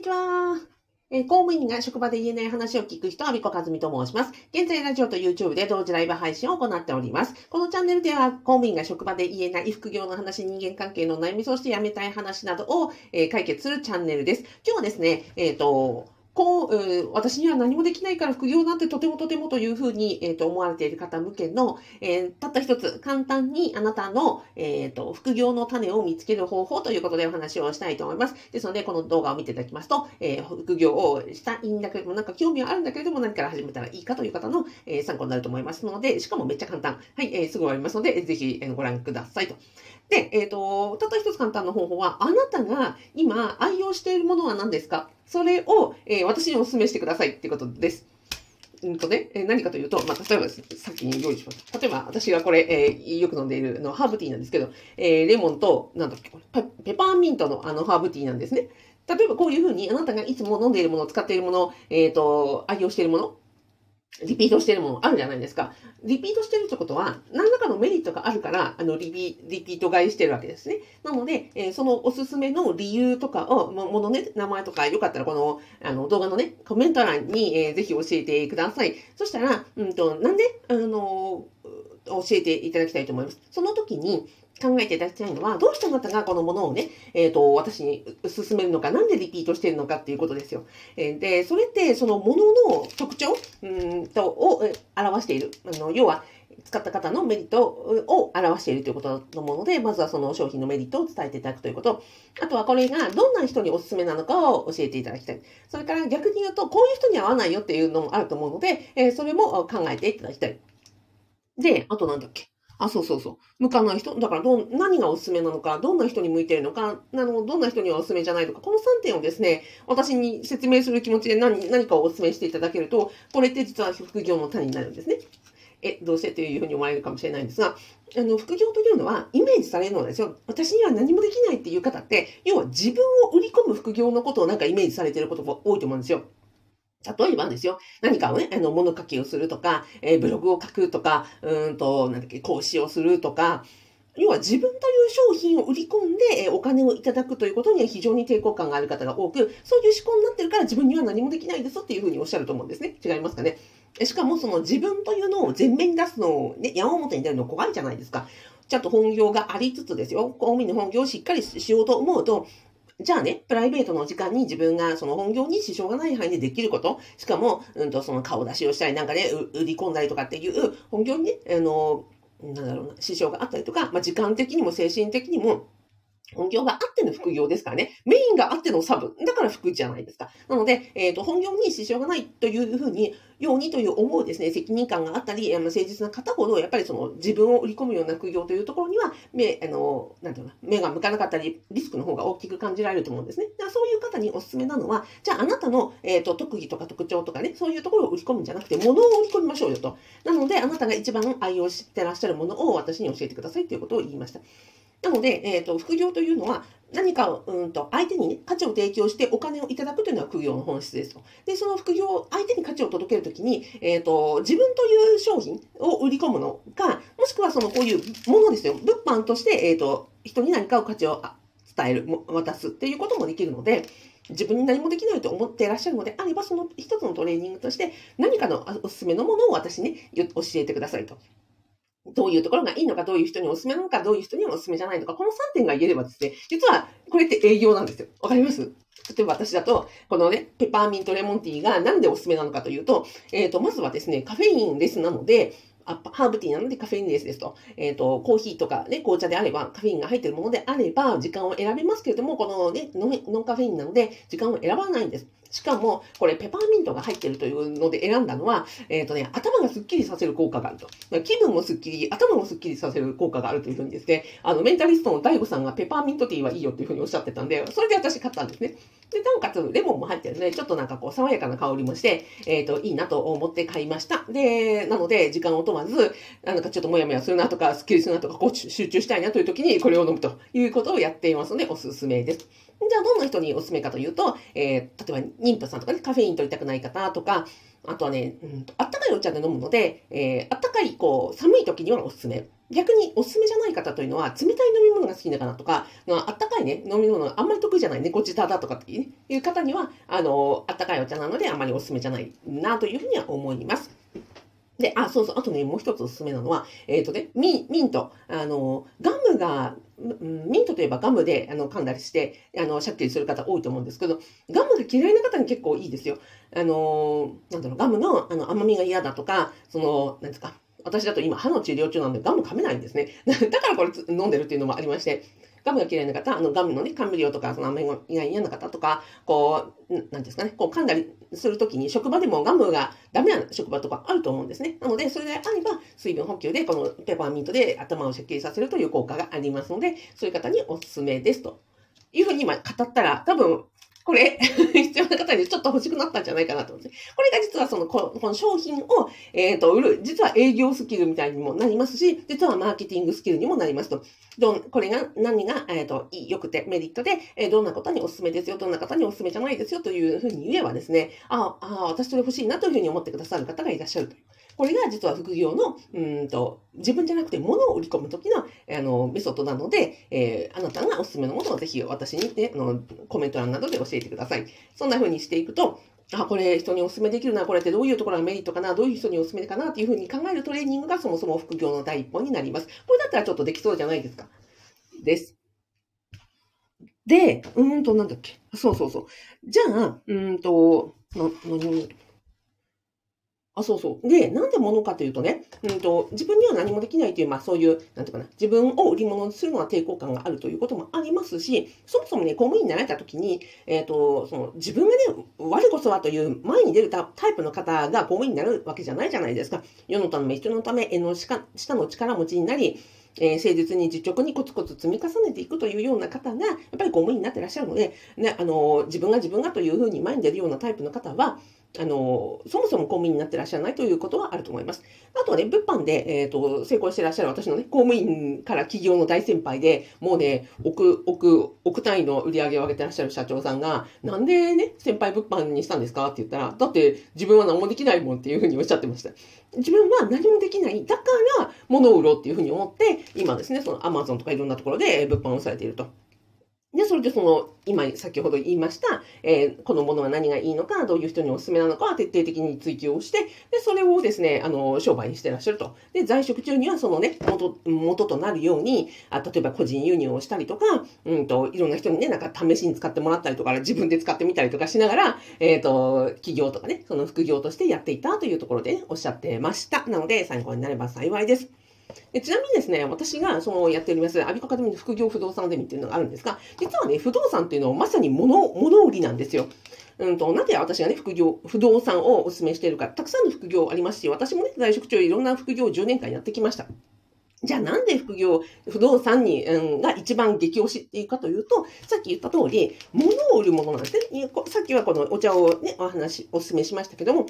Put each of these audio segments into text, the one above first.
にちは。え公務員が職場で言えない話を聞く人、阿ビ子和美と申します。現在、ラジオと YouTube で同時ライブ配信を行っております。このチャンネルでは、公務員が職場で言えない副業の話、人間関係の悩み、そして辞めたい話などを、えー解決するチャンネルです。今日はですね、えっ、と、こう、私には何もできないから副業なんてとてもとてもというふうに、えーと思われている方向けの、えーたった一つ簡単にあなたの、えーと副業の種を見つける方法ということでお話をしたいと思います。ですので、この動画を見ていただきますと、えー副業をしたいんだけれども、なんか興味はあるんだけれども、何から始めたらいいかという方の、えー参考になると思いますので、しかもめっちゃ簡単。はい、えーすぐ終わりますので、ぜひ、えーご覧くださいと。で、えっ、と、たった一つ簡単な方法は、あなたが今愛用しているものは何ですか？それを、えー私にお勧めしてくださいっていうことです。うんとね、えー何かというと、まあ、例えばです、さっき用意しました。例えば、私がこれ、えーよく飲んでいるあのハーブティーなんですけど、えーレモンと、なんだっけ、これペペパーミントのあのハーブティーなんですね。例えばこういうふうに、あなたがいつも飲んでいるもの、使っているもの、えっ、と、愛用しているもの、リピートしてるものあるじゃないですか。リピートしてるってことは、何らかのメリットがあるから、あの、リピリピート買いしてるわけですね。なので、えーそのおすすめの理由とかを、もものね、名前とか、よかったらこの、あの、動画のね、コメント欄に、えーぜひ教えてください。そしたら、うんと、なんで、あの、教えていただきたいと思います。その時に、考えていただきたいのは、どうしてあなたがこのものをね、えっ、と、私に勧めるのか、なんでリピートしてるのかっていうことですよ。えーで、それって、そのものの特徴うんとを表している。あの要は、使った方のメリットを表しているということだと思うので、まずはその商品のメリットを伝えていただくということ。あとはこれがどんな人におすすめなのかを教えていただきたい。それから逆に言うと、こういう人には合わないよっていうのもあると思うので、えそれも考えていただきたい。で、あとなんだっけ？あ、そうそうそう。向かない人？だからど、何がおすすめなのか、どんな人に向いてるのか、あの、どんな人にはおすすめじゃないのか、この3点をですね、私に説明する気持ちで何何かをお勧めしていただけると、これって実は副業の種になるんですね。え、どうして？というふうに思われるかもしれないんですが、あの、副業というのはイメージされるのですよ。私には何もできないっていう方って、要は自分を売り込む副業のことをなんかイメージされてることが多いと思うんですよ。例えばですよ、何かをね、あの、物書きをするとか、えーブログを書くとか、うんと、なんだっけ、講師をするとか、要は自分という商品を売り込んでえお金をいただくということには非常に抵抗感がある方が多く、そういう思考になってるから自分には何もできないですっていうふうにおっしゃると思うんですね。違いますかね。しかもその自分というのを前面に出すのをね、矢面に出るの怖いじゃないですか。ちゃんと本業がありつつですよ。公務員の本業をしっかりしようと思うと、じゃあね、プライベートの時間に自分がその本業に支障がない範囲でできること、しかも、うんと、その顔出しをしたり、なんかね、売り込んだりとかっていう、本業にね、あの、なんだろうな、支障があったりとか、まあ、時間的にも精神的にも、本業があっての副業ですからね。メインがあってのサブ。だから副じゃないですか。なので、えっ、と、本業に支障がないというふうに、ようにという思うですね、責任感があったり、あの誠実な方ほど、やっぱりその自分を売り込むような副業というところには、目、あの、なんていうの、目が向かなかったり、リスクの方が大きく感じられると思うんですね。だからそういう方にお勧めなのは、じゃああなたの、えっ、と、特技とか特徴とかね、そういうところを売り込むんじゃなくて、物を売り込みましょうよと。なので、あなたが一番愛用してらっしゃるものを私に教えてくださいということを言いました。なので、えっ、と、副業というのは、何かを、うんと、相手にね、価値を提供してお金をいただくというのは副業の本質ですと。で、その副業、相手に価値を届けるときに、えっ、と、自分という商品を売り込むのか、もしくはその、こういうものですよ。物販として、えっ、と、人に何かを価値を伝える、渡すっていうこともできるので、自分に何もできないと思っていらっしゃるのであれば、その一つのトレーニングとして、何かのおすすめのものを私に教えてくださいと。どういうところがいいのか、どういう人におすすめなのか、どういう人にはおすすめじゃないのか、この3点が言えればですね、実はこれって営業なんですよ。わかります？例えば私だと、このね、ペパーミントレモンティーがなんでおすすめなのかというと、えっ、と、まずはですね、カフェインレスなので、ハーブティーなのでカフェインレスですと。えっ、と、コーヒーとかね、紅茶であれば、カフェインが入っているものであれば、時間を選べますけれども、このね、ノンカフェインなので、時間を選ばないんです。しかも、これペパーミントが入ってるというので選んだのは、えっ、とね、頭がスッキリさせる効果があると。気分もスッキリ、頭もスッキリさせる効果があるというふうにですね、あの、メンタリストの DAIGO さんがペパーミントティーはいいよというふうにおっしゃってたんで、それで私買ったんですね。で、なおかつ、レモンも入ってるので、ちょっとなんかこう、爽やかな香りもして、えっ、と、いいなと思って買いました。で、なので、時間を問わず、なんかちょっともやもやするなとか、スッキリするなとか、こう集中したいなという時にこれを飲むということをやっていますので、おすすめです。じゃあ、どんな人におすすめかというと、えー、例えば妊婦さんとかね、カフェイン取りたくない方とか、あとはね、うん、あったかいお茶で飲むので、えー、あったかい、こう、寒い時にはおすすめ。逆におすすめじゃない方というのは、冷たい飲み物が好きだからとか、あったかいね、飲み物があんまり得意じゃない、猫舌だとかっていう方には、あの、あったかいお茶なのであまりおすすめじゃないなというふうには思います。で、あ、そうそう、あとね、もう一つおすすめなのは、えっ、ー、とね、ミミント。あの、ガムが、ミントといえばガムであの噛んだりして、あの、シャッキリする方多いと思うんですけど、ガムが嫌いな方に結構いいですよ。あの、なんだろう、ガムのあの甘みが嫌だとか、その、なんですか、私だと今歯の治療中なのでガム噛めないんですね。だからこれ飲んでるっていうのもありまして、ガムが嫌いな方、あのガムのね、甘味料とか、その甘みが嫌な方とか、こう、なんですかね、こう噛んだりするときに、職場でもガムがダメな職場とかあると思うんですね。なので、それであれば、水分補給で、このペーパーミントで頭をシャさせるという効果がありますので、そういう方におすすめですと。いうふうに今語ったら、多分、これ、必要な方にちょっと欲しくなったんじゃないかなと思って。これが実はその、この商品を、えっ、ー、と、売る、実は営業スキルみたいにもなりますし、実はマーケティングスキルにもなりますと。どん、これが何が、えっ、ー、と、良くてメリットで、えー、どんな方におすすめですよ、どんな方におすすめじゃないですよというふうに言えばですね、ああ、私それ欲しいなというふうに思ってくださる方がいらっしゃると。これが実は副業の、うんと、自分じゃなくて物を売り込むときの、あの、メソッドなので、えー、あなたがおすすめのものをぜひ私にね、あの、コメント欄などで教えてください。そんな風にしていくと、あ、これ人にお勧めできるな、これってどういうところがメリットかな、どういう人にお勧めかなっていうふうに考えるトレーニングがそもそも副業の第一歩になります。これだったらちょっとできそうじゃないですか。です。で、うーんと、なんだっけ。そうそうそう。じゃあ、うーんと、な、何あ、そうそう。で、なんで物かというとね、うんと、自分には何もできないという、まあそういう、なんていうかな、自分を売り物にするのは抵抗感があるということもありますし、そもそもね、公務員になられた時に、えっ、ー、と、その、自分がね、我こそはという前に出るタイプの方が公務員になるわけじゃないじゃないですか。世のため、人のため、絵の下の力持ちになり、えー、誠実に実直にコツコツ積み重ねていくというような方が、やっぱり公務員になってらっしゃるので、ね、あの、自分が自分がというふうに前に出るようなタイプの方は、あの、そもそも公務員になってらっしゃらないということはあると思います。あとはね、物販で、えっ、ー、と、成功してらっしゃる私のね、公務員から企業の大先輩で、もうね、億、億、億単位の売り上げを上げてらっしゃる社長さんが、なんでね、先輩物販にしたんですか？って言ったら、だって自分は何もできないもんっていうふうにおっしゃってました。自分は何もできない。だから物を売ろうっていうふうに思って、今ですね、そのアマゾンとかいろんなところで物販をされていると。で、それでその、今、先ほど言いました、えー、このものは何がいいのか、どういう人にお勧めなのかは徹底的に追求をして、で、それをですね、あの、商売にしてらっしゃると。で、在職中にはそのね、元、元となるように、あ例えば個人輸入をしたりとか、うんと、いろんな人にね、なんか試しに使ってもらったりとか、自分で使ってみたりとかしながら、えっ、ー、と、企業とかね、その副業としてやっていたというところで、ね、おっしゃってました。なので、参考になれば幸いです。でちなみにですね、私がそのやっております、アビコカデミーの副業不動産ゼミっていうのがあるんですが、実はね、不動産っていうのはまさに物、物売りなんですよ。うんと、なぜ私がね、副業、不動産をお勧めしているか、たくさんの副業ありますし、私もね、在職中いろんな副業を10年間やってきました。じゃあなんで副業、不動産に、うん、が一番激推しっていうかというと、さっき言った通り、物を売るものなんですね。さっきはこのお茶をね、お話、お勧めしましたけども、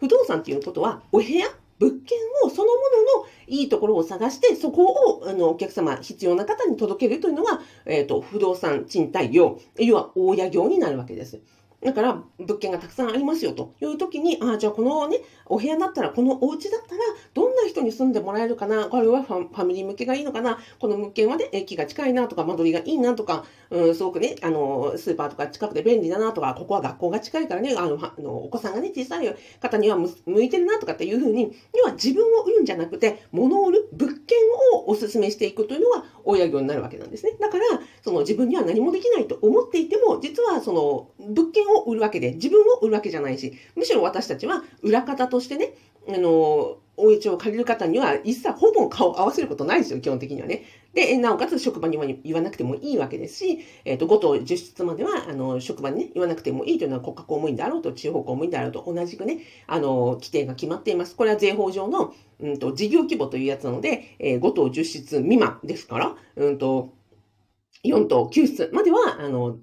不動産っていうことは、お部屋物件をそのもののいいところを探して、そこをあのお客様、必要な方に届けるというのが、えっ、ー、と、不動産賃貸業、要は大家業になるわけです。だから、物件がたくさんありますよと。いう時に、ああ、じゃあこのね、お部屋だったら、このお家だったら、どんな人に住んでもらえるかな？これはファミリー向けがいいのかな？この物件はね、駅が近いなとか、間取りがいいなとか、うん、すごくね、あの、スーパーとか近くで便利だなとか、ここは学校が近いからね、あの、あのお子さんがね、小さい方には向いてるなとかっていうふうに、要は自分を売るんじゃなくて、物を売る、物件をお勧めしていくというのが親業になるわけなんですね。だから、その自分には何もできないと思っていても、実はその物件を売るわけで、自分を売るわけじゃないし、むしろ私たちは裏方としてね、あの、お家を借りる方には一切ほぼ顔を合わせることないですよ、基本的にはね。で、なおかつ職場には言わなくてもいいわけですし、えっ、ー、と、5と10室までは、あの、職場にね、言わなくてもいいというのは国家公務員であろうと、地方公務員であろうと同じくね、あの、規定が決まっています。これは税法上の、うんと、事業規模というやつなので、えー、5と10室未満ですから、うんと、4と9室までは、あの、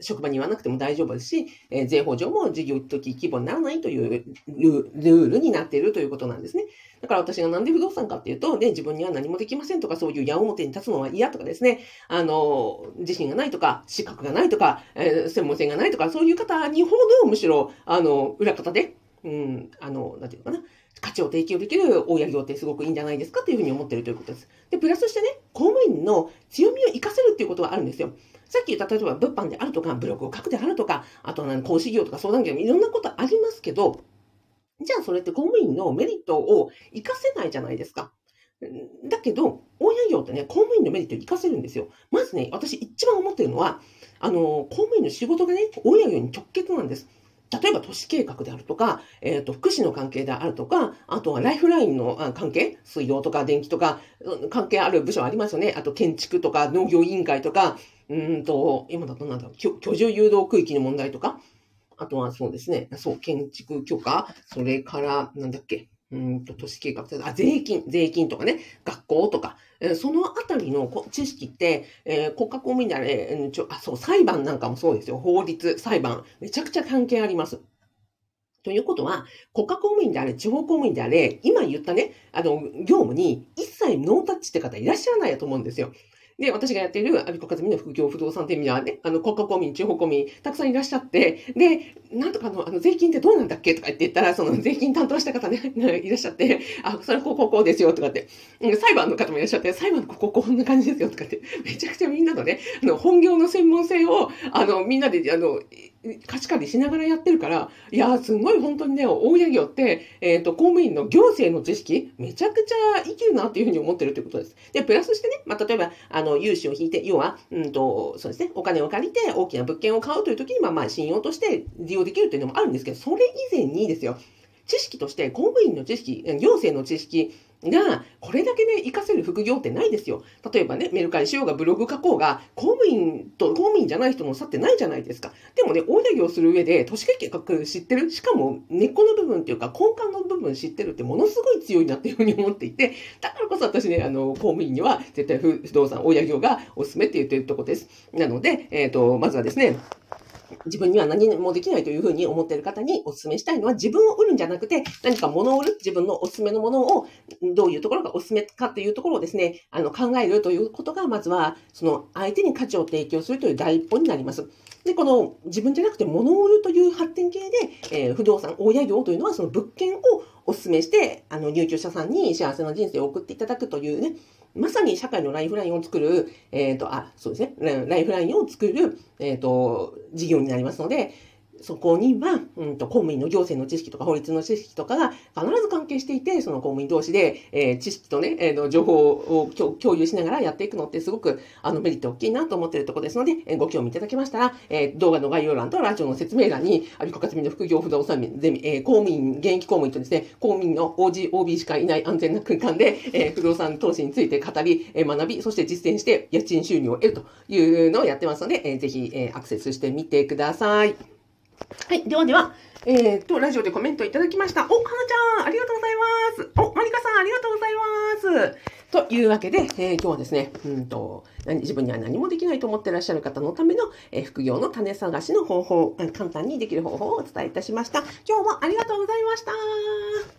職場に言わなくても大丈夫ですし、えー、税法上も事業的規模にならないというルールになっているということなんですね。だから私がなんで不動産かっていうと、ね、自分には何もできませんとか、そういう矢面に立つのは嫌とかですね、あの、自信がないとか、資格がないとか、えー、専門性がないとか、そういう方にほどむしろ、あの、裏方で、うん、あの、なんていうのかな、価値を提供できる大家業ってすごくいいんじゃないですかというふうに思ってるということです。で、プラスしてね、公務員の強みを活かせるっていうことはあるんですよ。さっき言った例えば物販であるとか、ブログを書くであるとか、あとは講師業とか相談業もいろんなことありますけど、じゃあそれって公務員のメリットを活かせないじゃないですか。だけど、大家業ってね、公務員のメリットを活かせるんですよ。まずね、私一番思ってるのは、あの、公務員の仕事がね、大家業に直結なんです。例えば都市計画であるとか、えっ、ー、と、福祉の関係であるとか、あとはライフラインの関係、水道とか電気とか、関係ある部署ありますよね。あと建築とか農業委員会とか、うんと、今だとなんだ居、居住誘導区域の問題とか、あとはそうですね、そう、建築許可、それから、なんだっけ、うんと、都市計画、あ、税金、税金とかね、学校とか、えー、そのあたりの知識って、えー、国家公務員であれ、うん、ちょ、あ、そう、裁判なんかもそうですよ。法律、裁判、めちゃくちゃ関係あります。ということは、国家公務員であれ、地方公務員であれ、今言ったね、あの、業務に一切ノータッチって方いらっしゃらないと思うんですよ。で、私がやっているアビコカズミの副業不動産店にはね、あの、国家公民、地方公民、たくさんいらっしゃって、で、なんとかの、あの、税金ってどうなんだっけ？とか言って言ったら、その税金担当した方ね、いらっしゃって、あ、それこうこうこうですよとかって、裁判の方もいらっしゃって、裁判のこここんな感じですよとかって、めちゃくちゃみんなのね、あの、本業の専門性を、あの、みんなで、あの、貸し借りしながらやってるから、いやすごい本当にね、大家業って、えっ、ー、と、公務員の行政の知識、めちゃくちゃ生きるなっていうふうに思ってるということです。で、プラスしてね、まあ、例えば、あの、融資を引いて、要は、うんと、そうですね、お金を借りて大きな物件を買うという時に、まあ、まあ、信用として利用できるというのもあるんですけど、それ以前にですよ、知識として公務員の知識、行政の知識、が、これだけね、活かせる副業ってないですよ。例えばね、メルカリしようがブログ書こうが、公務員と公務員じゃない人の差ってないじゃないですか。でもね、大家業する上で、都市計画知ってる？しかも、根っこの部分っていうか、根幹の部分知ってるってものすごい強いなっていうふうに思っていて、だからこそ私ね、あの、公務員には絶対不動産、大家業がおすすめって言ってるとこです。なので、えっ、ー、と、まずはですね、自分には何もできないというふうに思っている方にお勧めしたいのは自分を売るんじゃなくて何か物を売る自分のおすすめのものをどういうところがおすすめかというところをですね、あの考えるということがまずはその相手に価値を提供するという第一歩になります。で、この自分じゃなくて物を売るという発展系で、えー、不動産、大家業というのはその物件をお勧めして、あの入居者さんに幸せな人生を送っていただくというね、まさに社会のライフラインを作る、えっ、ー、と、あ、そうですね、ライフラインを作る、えっ、ー、と、事業になりますので、そこには、うんと、公務員の行政の知識とか法律の知識とかが必ず関係していて、その公務員同士で、えー、知識とね、えー、の情報を共有しながらやっていくのってすごく、あの、メリット大きいなと思っているところですので、えー、ご興味いただけましたら、えー、動画の概要欄とラジオの説明欄に、アビコカツミの副業不動産ゼミ、えー、公務員、現役公務員とですね、公務員の OG、OB しかいない安全な空間で、えー、不動産投資について語り、えー、学び、そして実践して家賃収入を得るというのをやってますので、えー、ぜひ、えー、アクセスしてみてください。はい。ではでは、えー、っと、ラジオでコメントいただきました。お、はなちゃん、ありがとうございます。お、まりかさん、ありがとうございます。というわけで、えー、今日はですね、うんと、自分には何もできないと思ってらっしゃる方のための、えー、副業の種探しの方法、簡単にできる方法をお伝えいたしました。今日もありがとうございました。